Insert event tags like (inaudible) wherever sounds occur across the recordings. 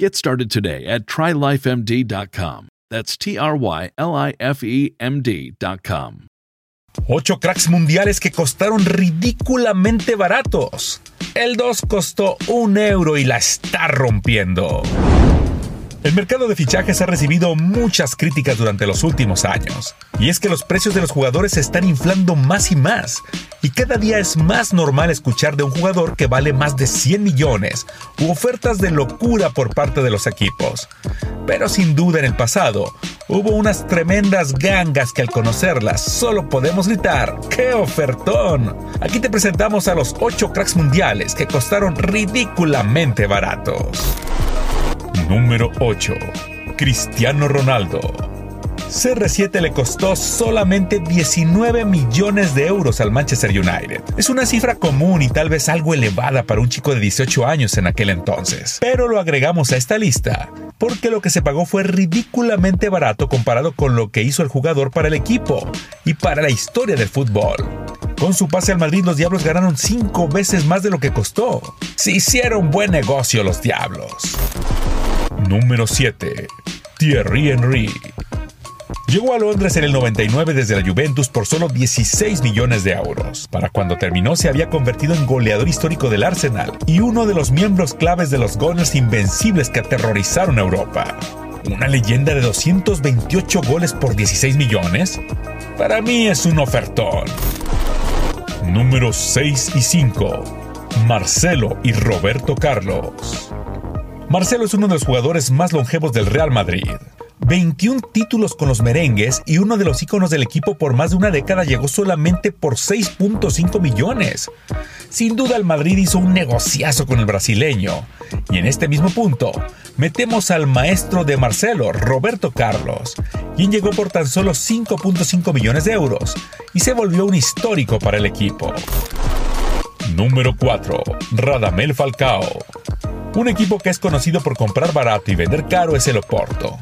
Get started today at trylifemd.com. That's T R Y L I F E M D.com. Ocho cracks mundiales que costaron ridículamente baratos. El 2 costó un euro y la está rompiendo. El mercado de fichajes ha recibido muchas críticas durante los últimos años, y es que los precios de los jugadores se están inflando más y más, y cada día es más normal escuchar de un jugador que vale más de 100 millones u ofertas de locura por parte de los equipos. Pero sin duda en el pasado, hubo unas tremendas gangas que al conocerlas solo podemos gritar ¡qué ofertón! Aquí te presentamos a los 8 cracks mundiales que costaron ridículamente baratos. Número 8. Cristiano Ronaldo. CR7 le costó solamente 19 millones de euros al Manchester United. Es una cifra común y tal vez algo elevada para un chico de 18 años en aquel entonces. Pero lo agregamos a esta lista porque lo que se pagó fue ridículamente barato comparado con lo que hizo el jugador para el equipo y para la historia del fútbol. Con su pase al Madrid, los Diablos ganaron 5 veces más de lo que costó. Se hicieron buen negocio los Diablos. Número 7. Thierry Henry. Llegó a Londres en el 99 desde la Juventus por solo 16 millones de euros. Para cuando terminó se había convertido en goleador histórico del Arsenal y uno de los miembros claves de los Gunners invencibles que aterrorizaron a Europa. ¿Una leyenda de 228 goles por 16 millones? Para mí es un ofertón. Número 6 y 5. Marcelo y Roberto Carlos. Marcelo es uno de los jugadores más longevos del Real Madrid. 21 títulos con los merengues y uno de los íconos del equipo por más de una década llegó solamente por 6.5 millones. Sin duda el Madrid hizo un negociazo con el brasileño. Y en este mismo punto, metemos al maestro de Marcelo, Roberto Carlos, quien llegó por tan solo 5.5 millones de euros y se volvió un histórico para el equipo. Número 4. Radamel Falcao. Un equipo que es conocido por comprar barato y vender caro es el Oporto.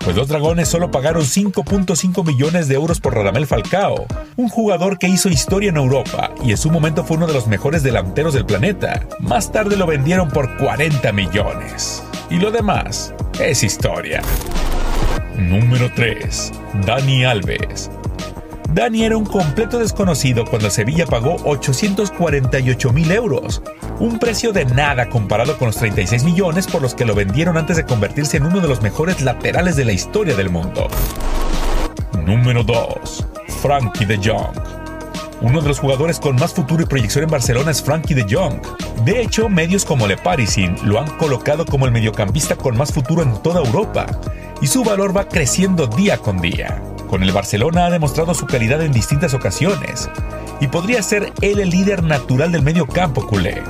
Pues los dragones solo pagaron 5.5 millones de euros por Radamel Falcao, un jugador que hizo historia en Europa y en su momento fue uno de los mejores delanteros del planeta. Más tarde lo vendieron por 40 millones. Y lo demás es historia. Número 3. Dani Alves. Dani era un completo desconocido cuando Sevilla pagó 848 mil euros, un precio de nada comparado con los 36 millones por los que lo vendieron antes de convertirse en uno de los mejores laterales de la historia del mundo. Número 2. Frankie de Jong. Uno de los jugadores con más futuro y proyección en Barcelona es Frankie de Jong. De hecho, medios como Le Parisien lo han colocado como el mediocampista con más futuro en toda Europa, y su valor va creciendo día con día. Con el Barcelona ha demostrado su calidad en distintas ocasiones, y podría ser él el líder natural del medio campo culé.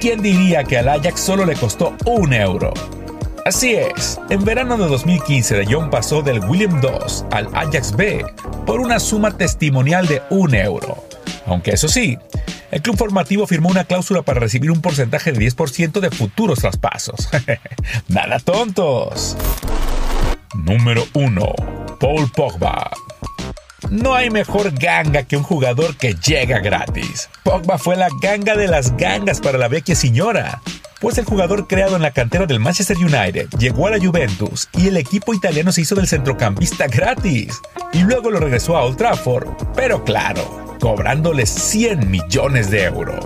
¿Quién diría que al Ajax solo le costó un euro? Así es, en verano de 2015 De Jong pasó del William II al Ajax B por una suma testimonial de un euro. Aunque eso sí, el club formativo firmó una cláusula para recibir un porcentaje de 10% de futuros traspasos. (laughs) Nada tontos. Número 1. Paul Pogba. No hay mejor ganga que un jugador que llega gratis. Pogba fue la ganga de las gangas para la vecchia señora pues el jugador creado en la cantera del Manchester United llegó a la Juventus y el equipo italiano se hizo del centrocampista gratis. Y luego lo regresó a Old Trafford, pero claro, cobrándole 100 millones de euros.